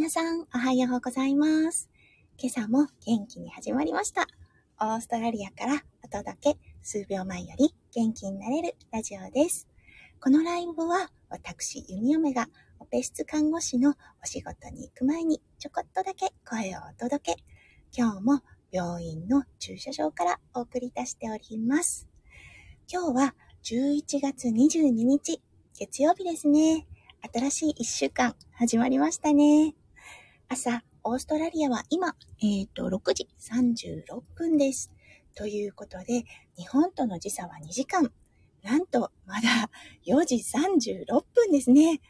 皆さん、おはようございます。今朝も元気に始まりました。オーストラリアからお届け、数秒前より元気になれるラジオです。このライブは、私、ユミオメが、オペ室看護師のお仕事に行く前に、ちょこっとだけ声をお届け。今日も病院の駐車場からお送りいたしております。今日は11月22日、月曜日ですね。新しい一週間始まりましたね。朝、オーストラリアは今、えっ、ー、と、6時36分です。ということで、日本との時差は2時間。なんと、まだ4時36分ですね。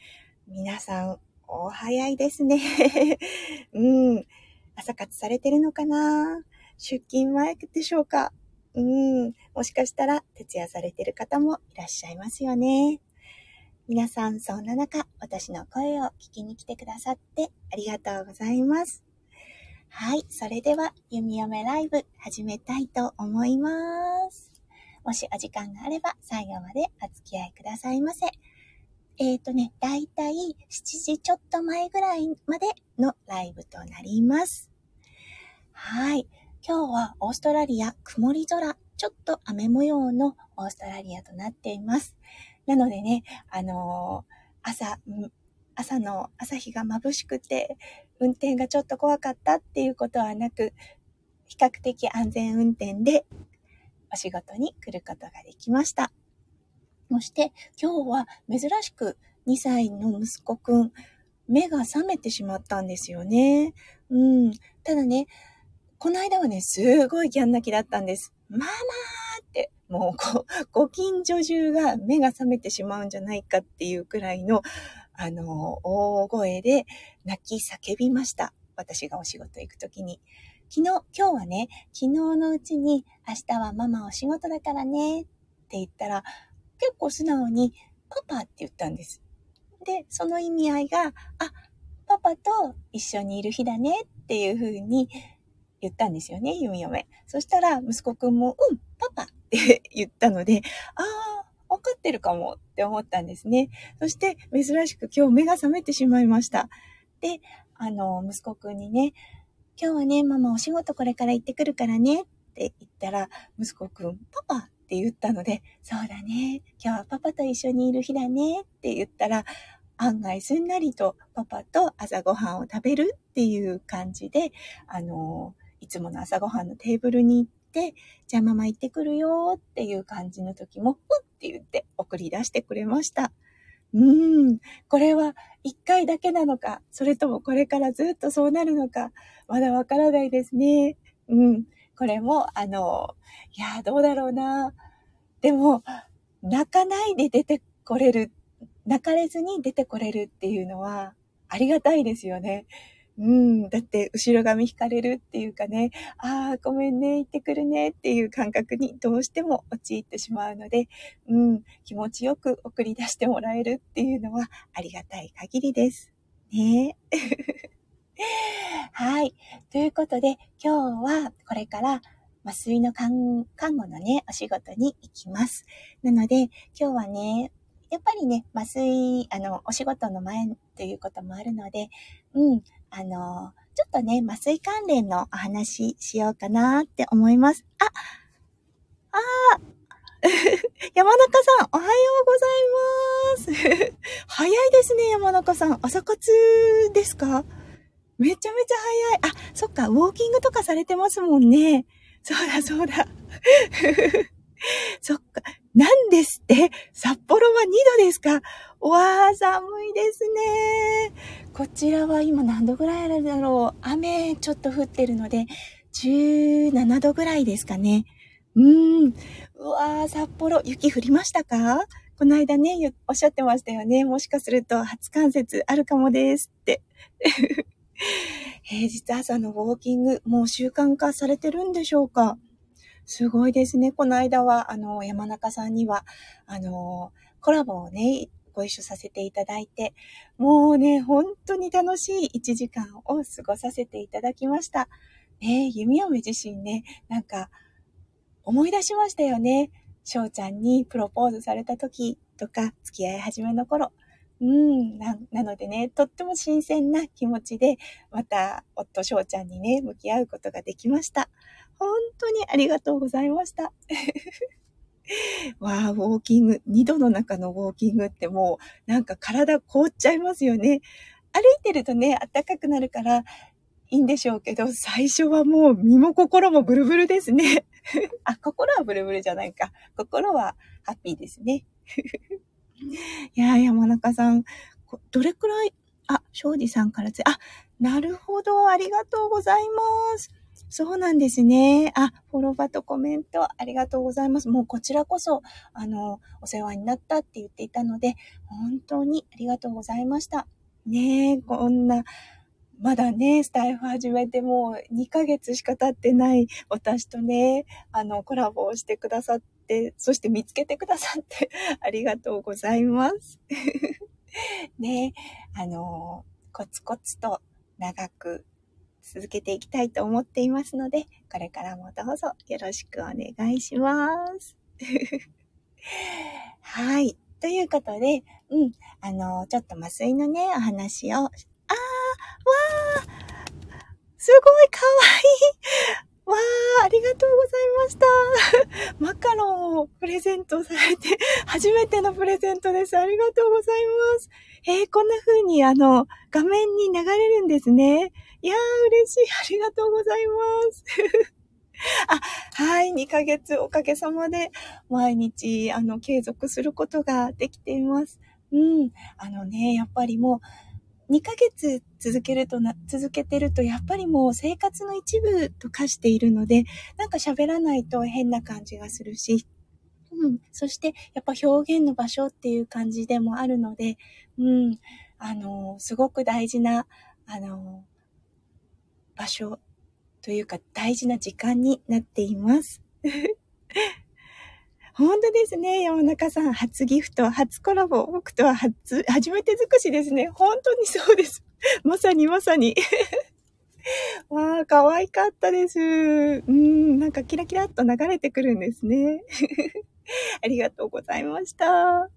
皆さん、お早いですね。うん。朝活されてるのかな？出勤前でしょうか？うん。もしかしたら、徹夜されてる方もいらっしゃいますよね。皆さん、そんな中、私の声を聞きに来てくださってありがとうございます。はい、それでは、弓嫁ライブ始めたいと思います。もしお時間があれば、最後までお付き合いくださいませ。えっ、ー、とね、だいたい7時ちょっと前ぐらいまでのライブとなります。はい。今日はオーストラリア曇り空、ちょっと雨模様のオーストラリアとなっています。なのでね、あのー、朝、朝の朝日が眩しくて、運転がちょっと怖かったっていうことはなく、比較的安全運転でお仕事に来ることができました。そして今日は珍しく2歳の息子くん、目が覚めてしまったんですよね。うん。ただね、この間はね、すごいギャン泣きだったんです。ママー、もうご、ご近所中が目が覚めてしまうんじゃないかっていうくらいの、あの、大声で泣き叫びました。私がお仕事行くときに。昨日、今日はね、昨日のうちに、明日はママお仕事だからね、って言ったら、結構素直に、パパって言ったんです。で、その意味合いが、あ、パパと一緒にいる日だねっていう風に言ったんですよね、弓嫁。そしたら、息子くんも、うん、パパって 言ったので、ああ、わかってるかもって思ったんですね。そして、珍しく今日目が覚めてしまいました。で、あの、息子くんにね、今日はね、ママお仕事これから行ってくるからねって言ったら、息子くん、パパって言ったので、そうだね、今日はパパと一緒にいる日だねって言ったら、案外すんなりとパパと朝ごはんを食べるっていう感じで、あの、いつもの朝ごはんのテーブルに行って、じゃあママ行ってくるよっていう感じの時も、うんって言って送り出してくれました。うーん、これは一回だけなのか、それともこれからずっとそうなるのか、まだわからないですね。うん、これも、あの、いや、どうだろうな。でも、泣かないで出てこれる、泣かれずに出てこれるっていうのは、ありがたいですよね。うん、だって後ろ髪引かれるっていうかね、ああ、ごめんね、行ってくるねっていう感覚にどうしても陥ってしまうので、うん、気持ちよく送り出してもらえるっていうのはありがたい限りです。ね はい。ということで、今日はこれから麻酔の看護のね、お仕事に行きます。なので、今日はね、やっぱりね、麻酔、あの、お仕事の前ということもあるので、うん、あの、ちょっとね、麻酔関連のお話ししようかなって思います。あ、ああ 山中さん、おはようございます。早いですね、山中さん。朝活ですか？めちゃめちゃ早い。あ、そっか、ウォーキングとかされてますもんね。そうだ、そうだ。そっか。なんですって？札幌は2度ですか？わー、寒いですね。こちらは今何度ぐらいあるだろう？雨ちょっと降ってるので、17度ぐらいですかね。うーん。うわー、札幌、雪降りましたか？この間ね、おっしゃってましたよね。もしかすると初冠雪あるかもですって。平日朝のウォーキング、もう習慣化されてるんでしょうか？すごいですね。この間は、あの、山中さんには、あの、コラボをね、ご一緒させていただいて、もうね、本当に楽しい1時間を過ごさせていただきました。ね弓嫁自身ね、なんか、思い出しましたよね。翔ちゃんにプロポーズされた時とか、付き合い始めの頃。うん、な、なのでね、とっても新鮮な気持ちで、また、夫翔ちゃんにね、向き合うことができました。本当にありがとうございました。わあ、ウォーキング、二度の中のウォーキングってもう、なんか体凍っちゃいますよね。歩いてるとね、暖かくなるから、いいんでしょうけど、最初はもう身も心もブルブルですね。あ、心はブルブルじゃないか。心はハッピーですね。いや山中さん、どれくらい、あ、庄司さんからつ、あ、なるほど、ありがとうございます。そうなんですね。あ、フォローバとコメントありがとうございます。もうこちらこそ、あの、お世話になったって言っていたので、本当にありがとうございました。ねえ、こんな、まだね、スタイフ始めてもう2ヶ月しか経ってない私とね、あの、コラボをしてくださって、そして見つけてくださって ありがとうございます。ね、あの、コツコツと長く続けていきたいと思っていますので、これからもどうぞよろしくお願いします。はい。ということで、うん、あの、ちょっと麻酔のね、お話を、あー、わー、すごいかわいい。わー、ありがとうございました。マカロンをプレゼントされて、初めてのプレゼントです。ありがとうございます。えー、こんな風にあの、画面に流れるんですね。いやー、嬉しい。ありがとうございます。あ、はい、2ヶ月おかげさまで毎日、あの、継続することができています。うん。あのね、やっぱりもう、2ヶ月続けるとな、続けてると、やっぱりもう生活の一部と化しているので、なんか喋らないと変な感じがするし、うん。そして、やっぱ表現の場所っていう感じでもあるので、うん。あの、すごく大事な、あの、場所というか大事な時間になっています。本当ですね。山中さん、初ギフト、初コラボ、僕とは初、初めて尽くしですね。本当にそうです。まさにまさに。わあ、可愛かったです。うん、なんかキラキラっと流れてくるんですね。ありがとうございました。わ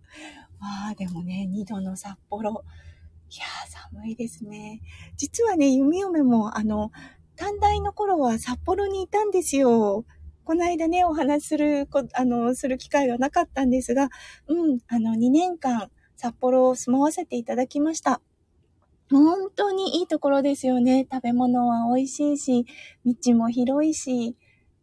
あ、でもね、2度の札幌。いやー、寒いですね。実はね、弓嫁も、あの、短大の頃は札幌にいたんですよ。この間ね、お話しする、あの、する機会はなかったんですが、うん、あの、2年間、札幌を住まわせていただきました。本当にいいところですよね。食べ物は美味しいし、道も広いし、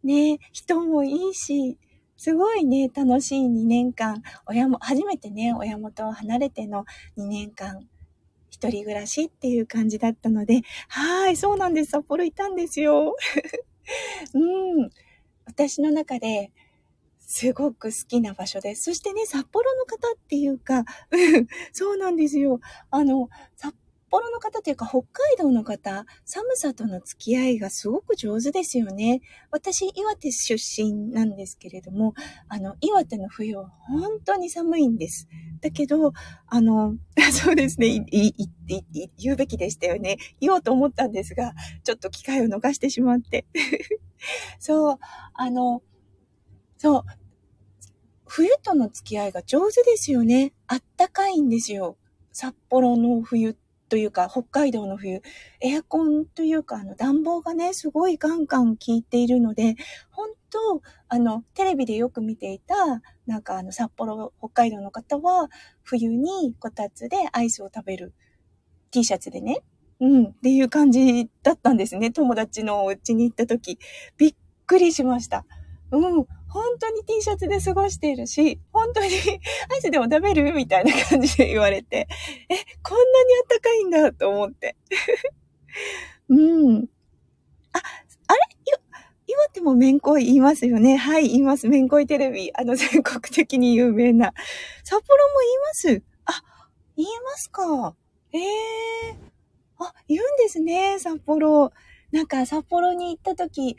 ね、人もいいし、すごいね、楽しい2年間、親も、初めてね、親元を離れての2年間、一人暮らしっていう感じだったので、はい、そうなんです。札幌いたんですよ。うん。私の中で、すごく好きな場所です。そしてね、札幌の方っていうか、そうなんですよ。あの、札幌の方というか北海道の方、寒さとの付き合いがすごく上手ですよね。私、岩手出身なんですけれども、あの、岩手の冬は本当に寒いんです。だけど、あの、そうですね、い、い、い、言うべきでしたよね。言おうと思ったんですが、ちょっと機会を逃してしまって。そう、あの、そう、冬との付き合いが上手ですよね。あったかいんですよ。札幌の冬というか、北海道の冬、エアコンというか、あの、暖房がね、すごいガンガン効いているので、本当あの、テレビでよく見ていた、なんかあの、札幌、北海道の方は、冬にこたつでアイスを食べる T シャツでね、うん、っていう感じだったんですね。友達のお家に行った時。びっくりしました。うん、本当に T シャツで過ごしているし、本当に アイスでも食べるみたいな感じで言われて、え、こんなにあったかいんだと思って。うん。あ、あれ？岩手もめんこい言いますよね。はい、言います。めんこいテレビ。あの、全国的に有名な。札幌も言います？あ、言いますか？ええー、あ、言うんですね、札幌。なんか札幌に行った時、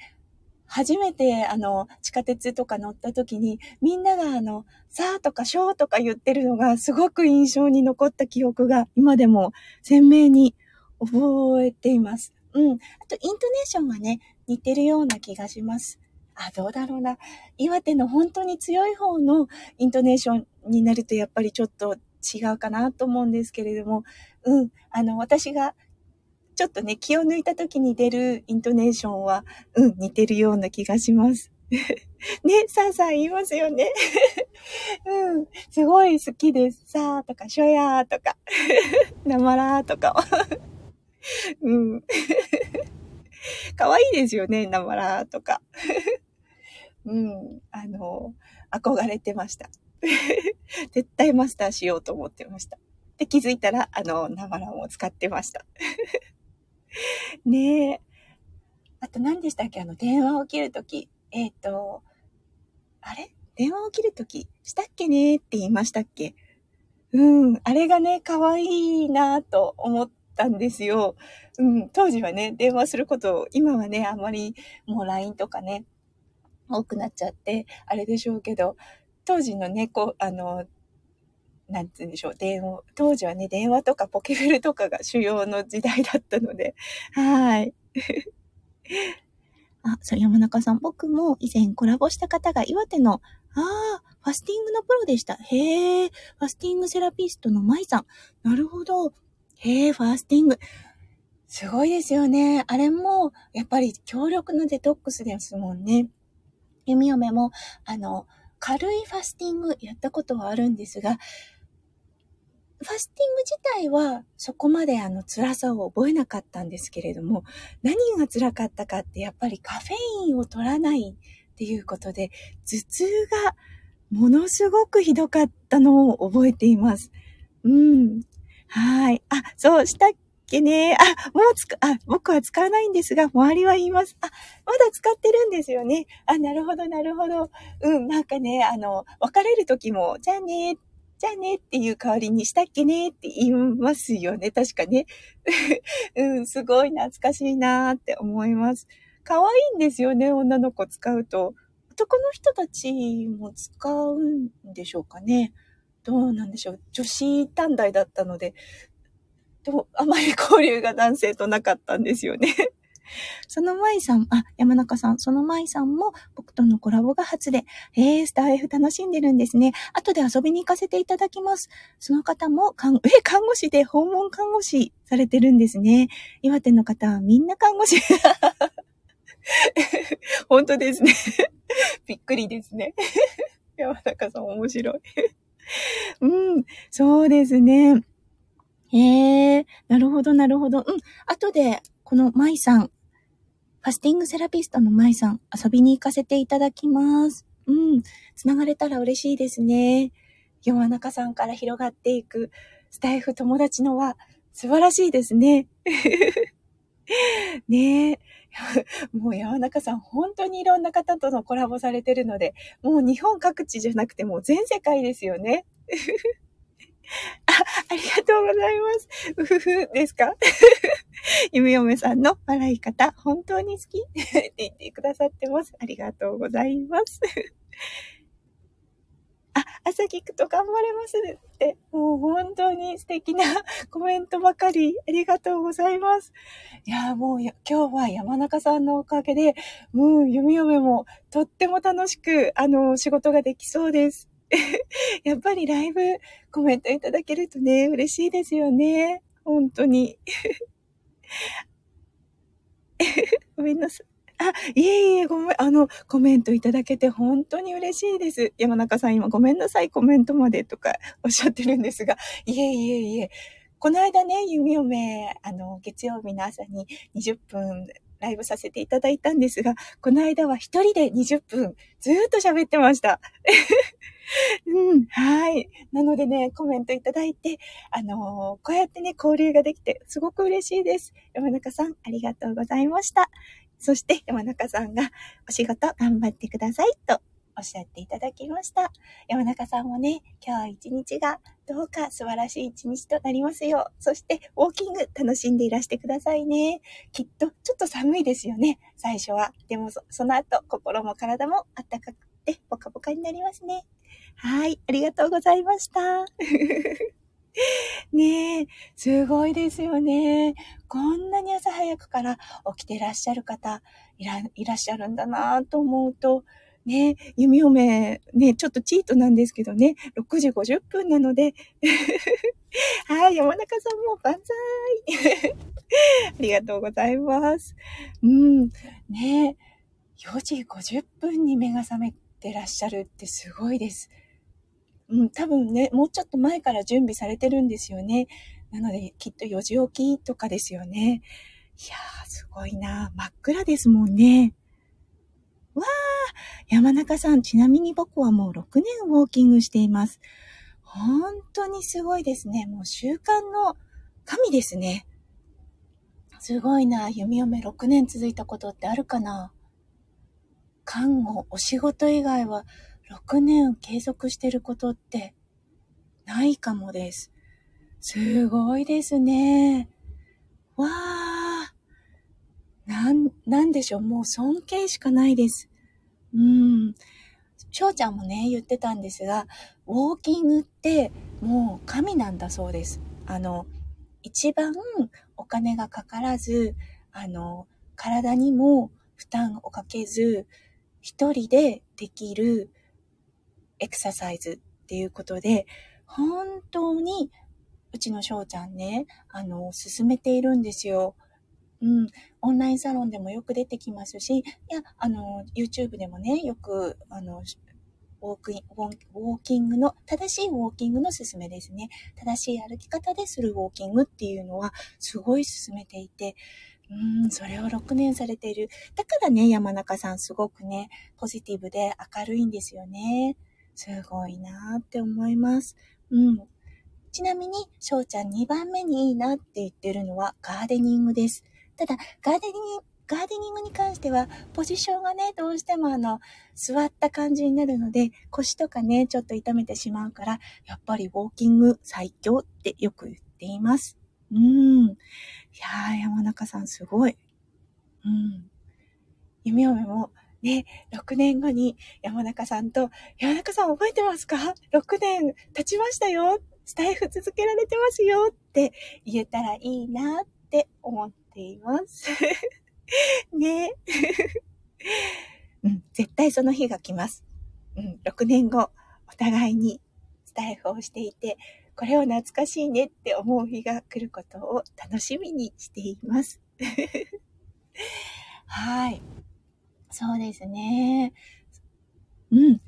初めてあの、地下鉄とか乗った時に、みんながあの、さーとかしょーとか言ってるのがすごく印象に残った記憶が今でも鮮明に覚えています。うん。あと、イントネーションはね、似てるような気がします。あ、どうだろうな。岩手の本当に強い方のイントネーションになるとやっぱりちょっと違うかなと思うんですけれども、うん、あの、私がちょっとね、気を抜いた時に出るイントネーションは、うん、似てるような気がします。ね、さあさあ言いますよね。うん、すごい好きです。さあとか、しょやーとか、なまらーとか。うん。かわいいですよね、なまらーとか。うん、あの、憧れてました。絶対マスターしようと思ってました。で、気づいたら、あの、なまらも使ってました。ねえ。あと何でしたっけ？あの、電話を切るとき。えっ、ー、と、あれ？電話を切るとき、したっけねって言いましたっけ？うん。あれがね、可愛いなと思ったんですよ。うん。当時はね、電話することを、今はね、あまりもう LINE とかね、多くなっちゃって、あれでしょうけど、当時のね、こう、あの、なんつうんでしょう、電話、当時はね、電話とかポケベルとかが主要の時代だったので、はい。あ、そう、山中さん、僕も以前コラボした方が岩手の、ああ、ファスティングのプロでした。へえ、ファスティングセラピストの舞さん。なるほど。へえ、ファスティング。すごいですよね。あれも、やっぱり強力なデトックスですもんね。弓嫁も、あの、軽いファスティングやったことはあるんですが、ファスティング自体はそこまであの辛さを覚えなかったんですけれども、何が辛かったかってやっぱりカフェインを取らないっていうことで、頭痛がものすごくひどかったのを覚えています。うん。はい。あ、そう、したっけね。あ、もうつか、あ、僕は使わないんですが、周りは言います。あ、まだ使ってるんですよね。あ、なるほど、なるほど。うん、なんかね、あの、別れる時も、じゃあね、じゃあねっていう代わりにしたっけねって言いますよね。確かね。うん、すごい懐かしいなーって思います。可愛いんですよね、女の子使うと。男の人たちも使うんでしょうかね。どうなんでしょう。女子短大だったので、と、あまり交流が男性となかったんですよね。その舞さん、あ、山中さん、その舞さんも僕とのコラボが初で、えー、スター F 楽しんでるんですね。後で遊びに行かせていただきます。その方も、看、え、看護師で訪問看護師されてるんですね。岩手の方はみんな看護師。本当ですね。びっくりですね。山中さん面白い。うん、そうですね。へえ、なるほど、なるほど。うん、後で、この舞さん、ファスティングセラピストの舞さん、遊びに行かせていただきます。うん。つながれたら嬉しいですね。山中さんから広がっていくスタイフ友達のは素晴らしいですね。ねえ。もう山中さん、本当にいろんな方とのコラボされてるので、もう日本各地じゃなくてもう全世界ですよね。あ、ありがとうございます。うふふですか？ゆみよめさんの笑い方、本当に好き？って言ってくださってます。ありがとうございます。あ、朝聞くと頑張れますって、もう本当に素敵な コメントばかりありがとうございます。いや、もう今日は山中さんのおかげで、もう弓嫁もとっても楽しく、あの、仕事ができそうです。やっぱりライブコメントいただけるとね、嬉しいですよね。本当に。ごめんなさい。あ、いえいえ、ごめん、あの、コメントいただけて本当に嬉しいです。山中さん今ごめんなさい、コメントまでとかおっしゃってるんですが、いえいえいえ、この間ね、弓嫁、あの、月曜日の朝に20分ライブさせていただいたんですが、この間は一人で20分ずっと喋ってました。うん、はい。なのでね、コメントいただいて、あのー、こうやってね、交流ができて、すごく嬉しいです。山中さん、ありがとうございました。そして、山中さんが、お仕事頑張ってください、とおっしゃっていただきました。山中さんもね、今日一日がどうか素晴らしい一日となりますよう。そして、ウォーキング楽しんでいらしてくださいね。きっと、ちょっと寒いですよね、最初は。でもそ、その後、心も体も暖かくて、ポカポカになりますね。はい、ありがとうございました。ねえ、すごいですよね。こんなに朝早くから起きてらっしゃる方いらいらっしゃるんだなと思うと、ね、弓嫁、ね、ちょっとチートなんですけどね、6時50分なので、はい、山中さんも万歳 ありがとうございます。うん、ね、4時50分に目が覚めてらっしゃるってすごいです。うん、多分ね、もうちょっと前から準備されてるんですよね。なので、きっと4時起きとかですよね。いやー、すごいな真っ暗ですもんね。わー山中さん、ちなみに僕はもう6年ウォーキングしています。本当にすごいですね。もう習慣の神ですね。すごいな。弓嫁6年続いたことってあるかな看護、お仕事以外は6年継続してることってないかもです。すごいですね。わー。なん、なんでしょう。もう尊敬しかないです。うん。翔ちゃんもね、言ってたんですが、ウォーキングってもう神なんだそうです。あの、一番お金がかからず、あの、体にも負担をかけず、一人でできるエクササイズっていうことで、本当にうちの翔ちゃんね、あの、進めているんですよ。うん、オンラインサロンでもよく出てきますし、いや、あの、YouTube でもね、よく、あの、ウォークイン、ウォーキングの、正しいウォーキングの勧めですね。正しい歩き方でするウォーキングっていうのは、すごい進めていて、うん、それを6年されている。だからね、山中さんすごくね、ポジティブで明るいんですよね。すごいなって思います。うん。ちなみに、翔ちゃん2番目にいいなって言ってるのはガーデニングです。ただ、ガーデニング、ガーデニングに関しては、ポジションがね、どうしてもあの、座った感じになるので、腰とかね、ちょっと痛めてしまうから、やっぱりウォーキング最強ってよく言っています。うん。いやー、山中さんすごい。うん。夢嫁も、ね、6年後に山中さんと、山中さん覚えてますか ?6 年経ちましたよ。スタイフ続けられてますよって言えたらいいなって思っています。ね うん、絶対その日が来ます。うん、6年後、お互いにスタイフをしていて、これを懐かしいねって思う日が来ることを楽しみにしています。はい。そうですね。うん。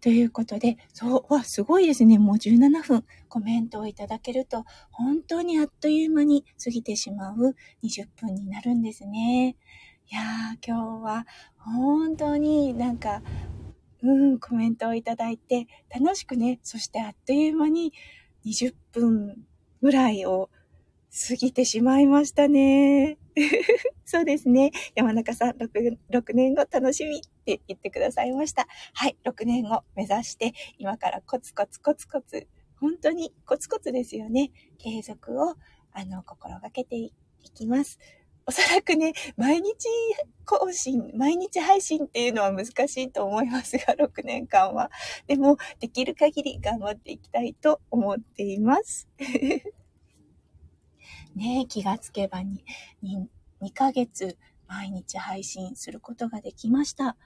ということで、そう、わ、すごいですね。もう17分コメントをいただけると、本当にあっという間に過ぎてしまう20分になるんですね。いやー、今日は本当になんか、うん、コメントをいただいて、楽しくね、そしてあっという間に20分ぐらいを過ぎてしまいましたね。そうですね。山中さん6、6年後楽しみって言ってくださいました。はい、6年後目指して、今からコツコツコツコツ、本当にコツコツですよね。継続を、あの、心がけていきます。おそらくね、毎日更新、毎日配信っていうのは難しいと思いますが、6年間は。でも、できる限り頑張っていきたいと思っています。ね気がつけばに、に2ヶ月毎日配信することができました。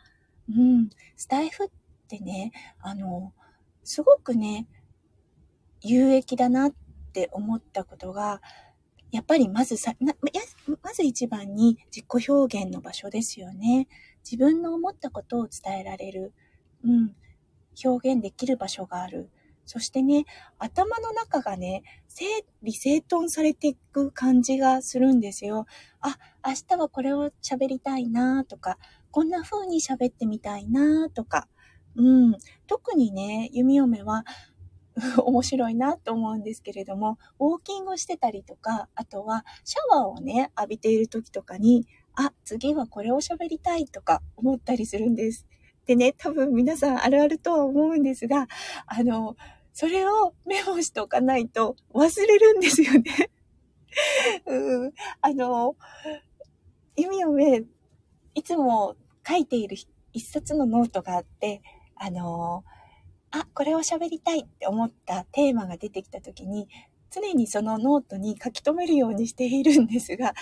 うん。スタイフってね、あの、すごくね、有益だなって思ったことが、やっぱりまずさ、なまず一番に自己表現の場所ですよね。自分の思ったことを伝えられる。うん。表現できる場所がある。そしてね、頭の中がね、整理整頓されていく感じがするんですよ。あ、明日はこれを喋りたいなとか、こんな風に喋ってみたいなとか、うん。特にね、弓嫁は 面白いなと思うんですけれども、ウォーキングしてたりとか、あとはシャワーをね、浴びている時とかに、あ、次はこれを喋りたいとか思ったりするんです。でね、多分皆さんあるあるとは思うんですが、あの、それをメモしておかないと忘れるんですよね。うん、あの、意味をね、いつも書いている一冊のノートがあって、あの、あ、これを喋りたいって思ったテーマが出てきた時に、常にそのノートに書き留めるようにしているんですが、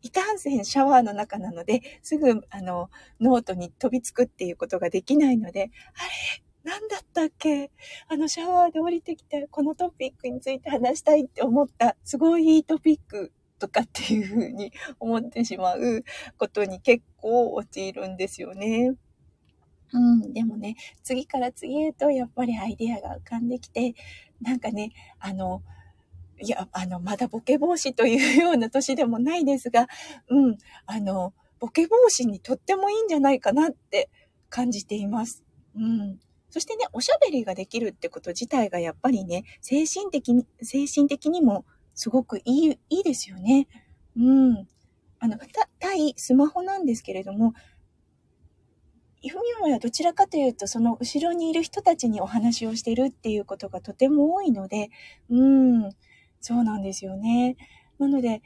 いかんせんシャワーの中なので、すぐ、あの、ノートに飛びつくっていうことができないので、あれ？なんだったっけ？あの、シャワーで降りてきて、このトピックについて話したいって思った、すごいいいトピックとかっていうふうに思ってしまうことに結構陥るんですよね。うん、でもね、次から次へとやっぱりアイデアが浮かんできて、なんかね、あの、いや、あの、まだボケ防止というような年でもないですが、うん、あの、ボケ防止にとってもいいんじゃないかなって感じています。うん。そしてね、おしゃべりができるってこと自体がやっぱりね、精神的に、精神的にもすごくいい、いいですよね。うん。あの、た対スマホなんですけれども、ふみはどちらかというと、その後ろにいる人たちにお話をしてるっていうことがとても多いので、うん、そうなんですよね。なので、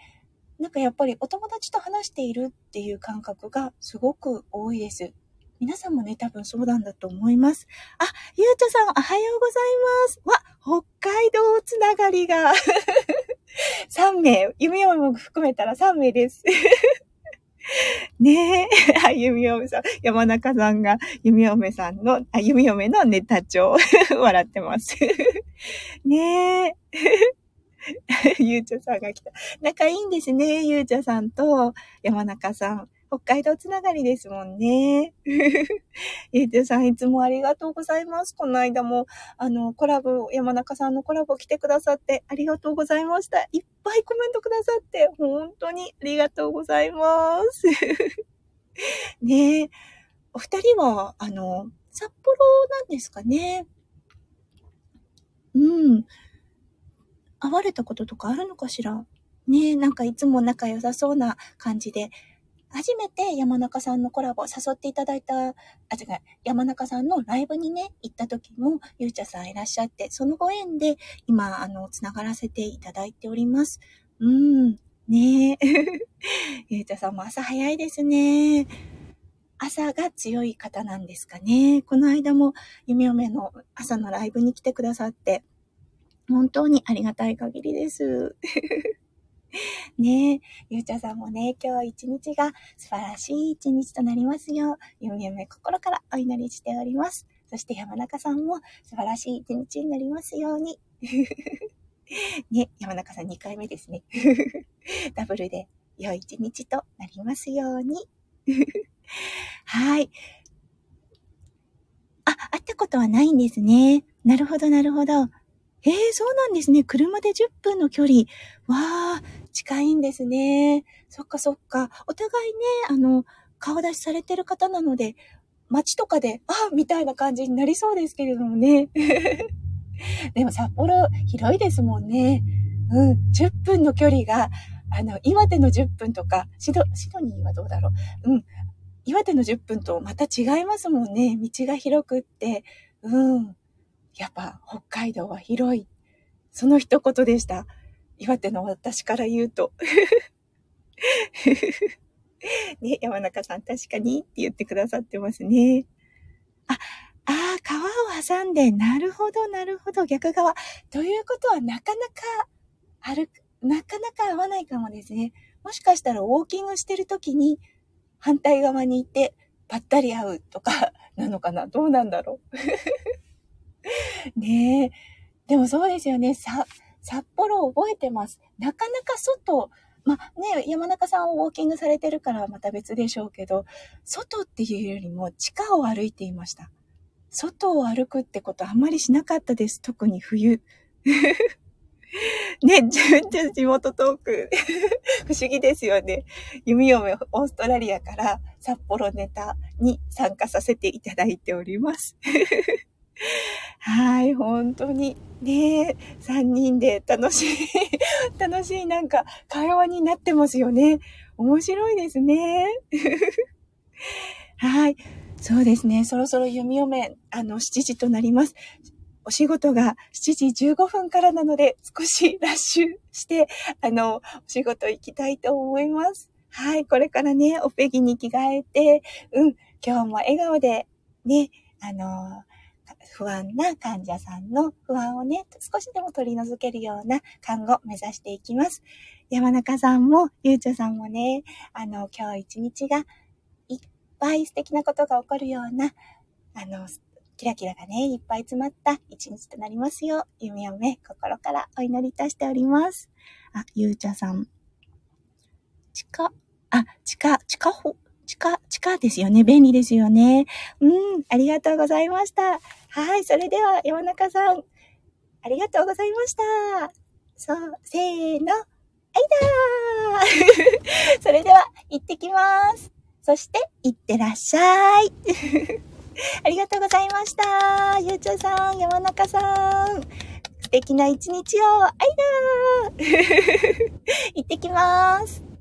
なんかやっぱりお友達と話しているっていう感覚がすごく多いです。皆さんもね、多分そうなんだと思います。あ、ゆうとさん、おはようございます。わ、北海道つながりが 3名、弓嫁も含めたら3名です。ねえ、あ、弓嫁さん、山中さんが弓嫁さんの、あ、弓嫁のネタ帳、笑ってます。ねえ。ゆうちゃさんが来た。仲いいんですね、ゆうちゃさんと山中さん。北海道つながりですもんね。ゆうちゃさんいつもありがとうございます。この間も、あの、コラボ、山中さんのコラボ来てくださってありがとうございました。いっぱいコメントくださって、本当にありがとうございます。ねえ。お二人は、あの、札幌なんですかね。うん。会われたこととかあるのかしらねえ、なんかいつも仲良さそうな感じで、初めて山中さんのコラボ誘っていただいた、あ、違う、山中さんのライブにね、行った時も、ゆうちゃさんいらっしゃって、そのご縁で、今、あの、つながらせていただいております。うん、ねえ。ゆうちゃさんも朝早いですね。朝が強い方なんですかね。この間も、夢嫁の朝のライブに来てくださって、本当にありがたい限りです。ねえ、ゆうちゃさんもね、今日一日が素晴らしい一日となりますよう、ゆめゆめ心からお祈りしております。そして山中さんも素晴らしい一日になりますように。ね、山中さん2回目ですね。ダブルで良い一日となりますように。はい。あ、会ったことはないんですね。なるほど、なるほど。ええー、そうなんですね。車で10分の距離。わあ、近いんですね。そっかそっか。お互いね、あの、顔出しされてる方なので、街とかで、あみたいな感じになりそうですけれどもね。でも札幌広いですもんね。うん、10分の距離が、あの、岩手の10分とか、シド、シドニーはどうだろう。うん。岩手の10分とまた違いますもんね。道が広くって。うん。やっぱ北海道は広い。その一言でした。岩手の私から言うと。ね、山中さん確かにって言ってくださってますね。あ、ああ、川を挟んで、なるほど、なるほど、逆側。ということは、なかなか歩く、なかなか合わないかもですね。もしかしたらウォーキングしてる時に反対側にいて、ぱったり会うとか、なのかな？どうなんだろう？ねえ。でもそうですよね。さ、札幌覚えてます。なかなか外、まあね、山中さんをウォーキングされてるからまた別でしょうけど、外っていうよりも地下を歩いていました。外を歩くってことあんまりしなかったです。特に冬。ね、自分で地元トーク 不思議ですよね。弓嫁オーストラリアから札幌ネタに参加させていただいております はい、本当に。ね三人で楽しい 楽しいなんか会話になってますよね。面白いですね。はい。そうですね。そろそろ弓嫁、あの、7時となります。お仕事が7時15分からなので、少しラッシュして、あの、お仕事行きたいと思います。はい。これからね、おペギに着替えて、うん、今日も笑顔で、ね、あの、不安な患者さんの不安をね、少しでも取り除けるような看護を目指していきます。山中さんも、ゆうちょさんもね、あの、今日一日がいっぱい素敵なことが起こるような、あの、キラキラがね、いっぱい詰まった一日となりますよう、夢をね、心からお祈りいたしております。あ、ゆうちゃさん。地下、あ、地下、地下ほ、地下、地下ですよね。便利ですよね。うん、ありがとうございました。はい、それでは山中さん、ありがとうございました。そう、せーの、あいだー それでは、行ってきます。そして、行ってらっしゃい。ありがとうございました。ゆうちょさん、山中さん。素敵な一日を、あいだー 行ってきます。